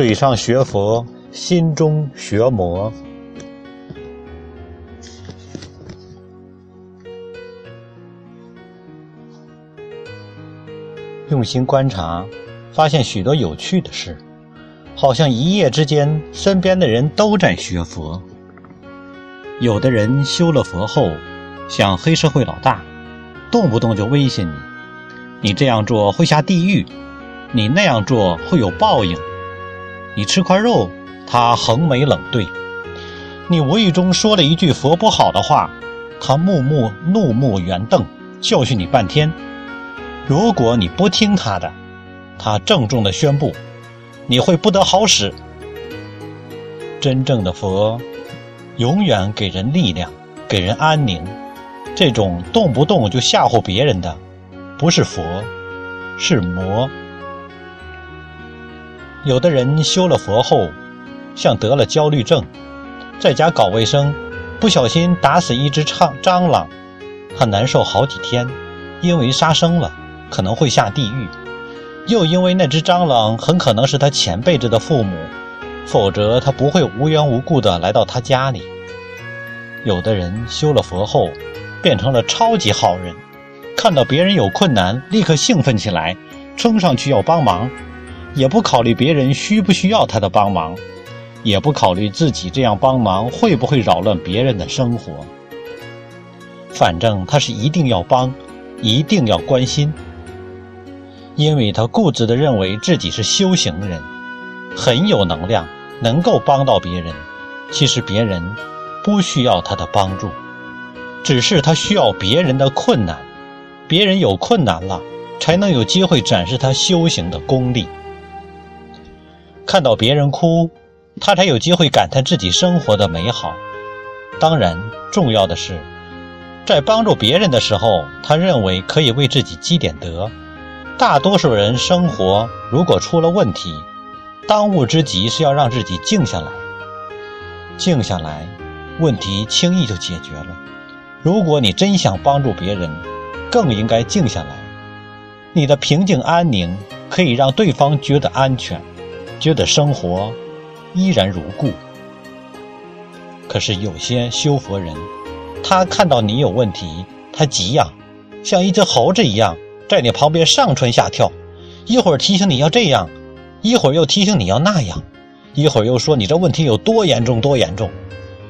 嘴上学佛，心中学魔。用心观察，发现许多有趣的事，好像一夜之间，身边的人都在学佛。有的人修了佛后，像黑社会老大，动不动就威胁你：“你这样做会下地狱，你那样做会有报应。”你吃块肉，他横眉冷对；你无意中说了一句佛不好的话，他怒目怒目圆瞪，教训你半天。如果你不听他的，他郑重地宣布，你会不得好使。真正的佛，永远给人力量，给人安宁。这种动不动就吓唬别人的，不是佛，是魔。有的人修了佛后，像得了焦虑症，在家搞卫生，不小心打死一只蟑蟑螂，他难受好几天，因为杀生了。可能会下地狱，又因为那只蟑螂很可能是他前辈子的父母，否则他不会无缘无故的来到他家里。有的人修了佛后，变成了超级好人，看到别人有困难，立刻兴奋起来，冲上去要帮忙，也不考虑别人需不需要他的帮忙，也不考虑自己这样帮忙会不会扰乱别人的生活。反正他是一定要帮，一定要关心。因为他固执地认为自己是修行人，很有能量，能够帮到别人。其实别人不需要他的帮助，只是他需要别人的困难。别人有困难了，才能有机会展示他修行的功力。看到别人哭，他才有机会感叹自己生活的美好。当然，重要的是，在帮助别人的时候，他认为可以为自己积点德。大多数人生活如果出了问题，当务之急是要让自己静下来。静下来，问题轻易就解决了。如果你真想帮助别人，更应该静下来。你的平静安宁可以让对方觉得安全，觉得生活依然如故。可是有些修佛人，他看到你有问题，他急呀，像一只猴子一样。在你旁边上蹿下跳，一会儿提醒你要这样，一会儿又提醒你要那样，一会儿又说你这问题有多严重多严重，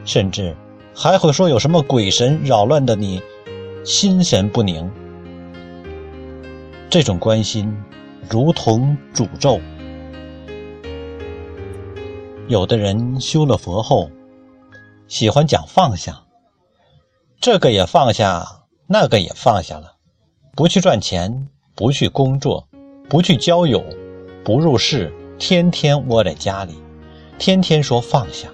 甚至还会说有什么鬼神扰乱的你心神不宁。这种关心如同诅咒。有的人修了佛后，喜欢讲放下，这个也放下，那个也放下了。不去赚钱，不去工作，不去交友，不入世，天天窝在家里，天天说放下，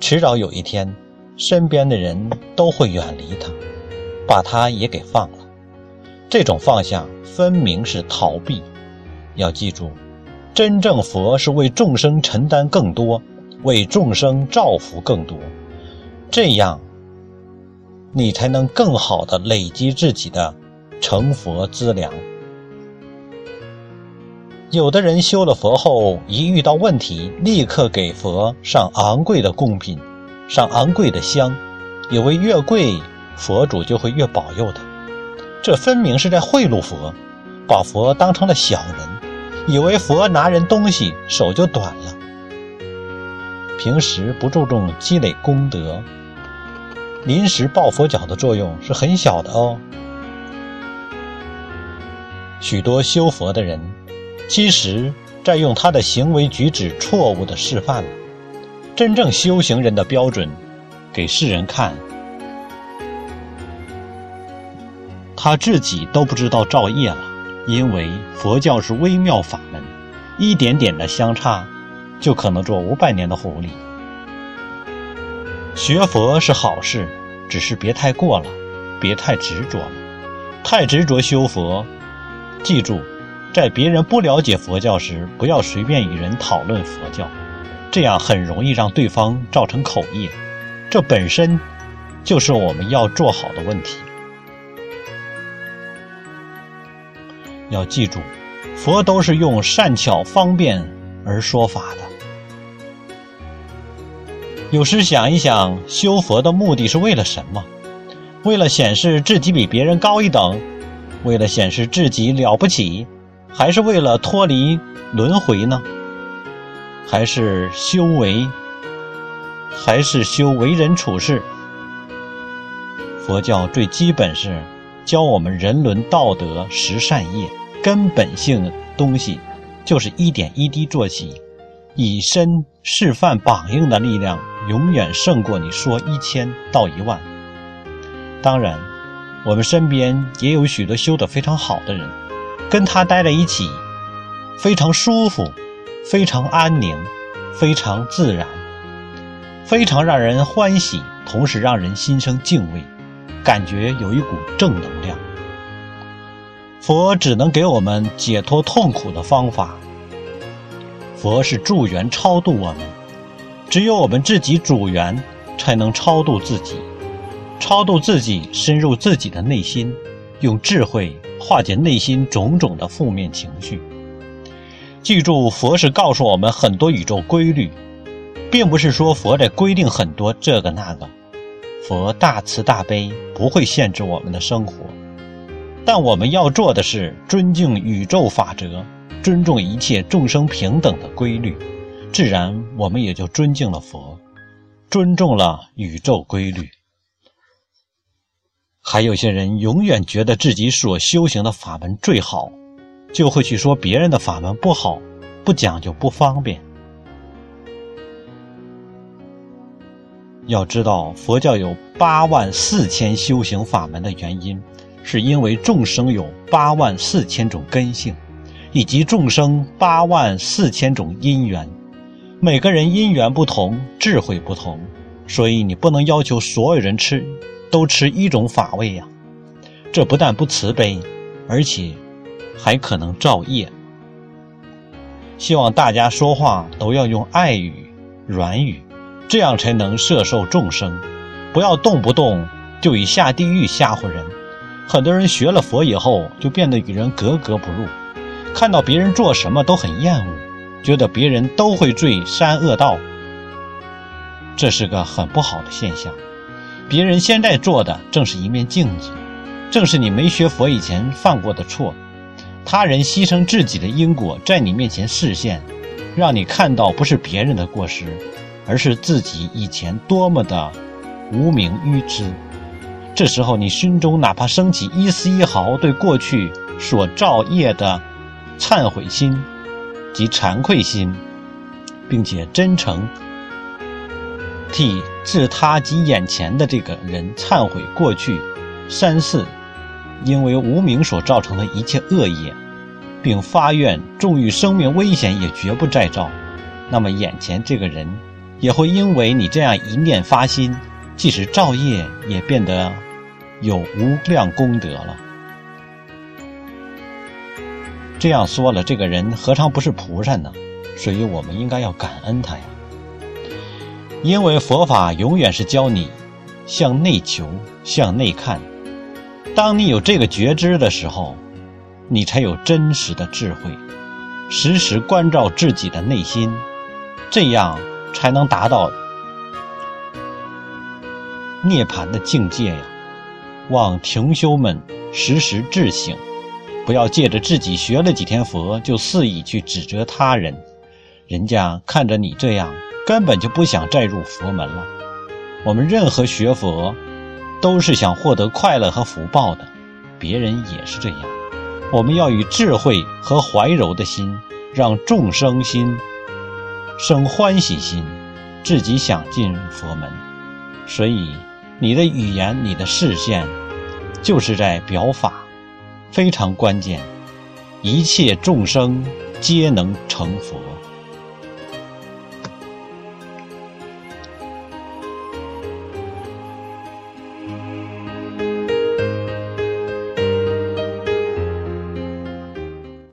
迟早有一天，身边的人都会远离他，把他也给放了。这种放下分明是逃避。要记住，真正佛是为众生承担更多，为众生造福更多，这样，你才能更好的累积自己的。成佛资粮。有的人修了佛后，一遇到问题，立刻给佛上昂贵的贡品，上昂贵的香，以为越贵，佛主就会越保佑他。这分明是在贿赂佛，把佛当成了小人，以为佛拿人东西手就短了。平时不注重积累功德，临时抱佛脚的作用是很小的哦。许多修佛的人，其实在用他的行为举止错误的示范了真正修行人的标准，给世人看，他自己都不知道造业了。因为佛教是微妙法门，一点点的相差，就可能做五百年的狐狸。学佛是好事，只是别太过了，别太执着了，太执着修佛。记住，在别人不了解佛教时，不要随便与人讨论佛教，这样很容易让对方造成口业。这本身就是我们要做好的问题。要记住，佛都是用善巧方便而说法的，有时想一想，修佛的目的是为了什么？为了显示自己比别人高一等，为了显示自己了不起，还是为了脱离轮回呢？还是修为？还是修为人处事？佛教最基本是教我们人伦道德、十善业，根本性的东西就是一点一滴做起，以身示范榜样的力量。永远胜过你说一千到一万。当然，我们身边也有许多修得非常好的人，跟他待在一起，非常舒服，非常安宁，非常自然，非常让人欢喜，同时让人心生敬畏，感觉有一股正能量。佛只能给我们解脱痛苦的方法，佛是助缘超度我们。只有我们自己主缘，才能超度自己，超度自己，深入自己的内心，用智慧化解内心种种的负面情绪。记住，佛是告诉我们很多宇宙规律，并不是说佛在规定很多这个那个。佛大慈大悲，不会限制我们的生活，但我们要做的是尊敬宇宙法则，尊重一切众生平等的规律。自然，我们也就尊敬了佛，尊重了宇宙规律。还有些人永远觉得自己所修行的法门最好，就会去说别人的法门不好、不讲究、不方便。要知道，佛教有八万四千修行法门的原因，是因为众生有八万四千种根性，以及众生八万四千种因缘。每个人因缘不同，智慧不同，所以你不能要求所有人吃，都吃一种法味呀。这不但不慈悲，而且还可能造业。希望大家说话都要用爱语、软语，这样才能摄受众生。不要动不动就以下地狱吓唬人。很多人学了佛以后，就变得与人格格不入，看到别人做什么都很厌恶。觉得别人都会坠三恶道，这是个很不好的现象。别人现在做的正是一面镜子，正是你没学佛以前犯过的错。他人牺牲自己的因果在你面前示现，让你看到不是别人的过失，而是自己以前多么的无名愚痴。这时候，你心中哪怕升起一丝一毫对过去所造业的忏悔心。及惭愧心，并且真诚替自他及眼前的这个人忏悔过去三世因为无名所造成的一切恶业，并发愿纵遇生命危险也绝不再造，那么眼前这个人也会因为你这样一念发心，即使造业也变得有无量功德了。这样说了，这个人何尝不是菩萨呢？所以我们应该要感恩他呀。因为佛法永远是教你向内求、向内看。当你有这个觉知的时候，你才有真实的智慧，时时关照自己的内心，这样才能达到涅槃的境界呀。望停修们时时自省。不要借着自己学了几天佛，就肆意去指责他人。人家看着你这样，根本就不想再入佛门了。我们任何学佛，都是想获得快乐和福报的，别人也是这样。我们要以智慧和怀柔的心，让众生心生欢喜心，自己想进入佛门。所以，你的语言、你的视线，就是在表法。非常关键，一切众生皆能成佛。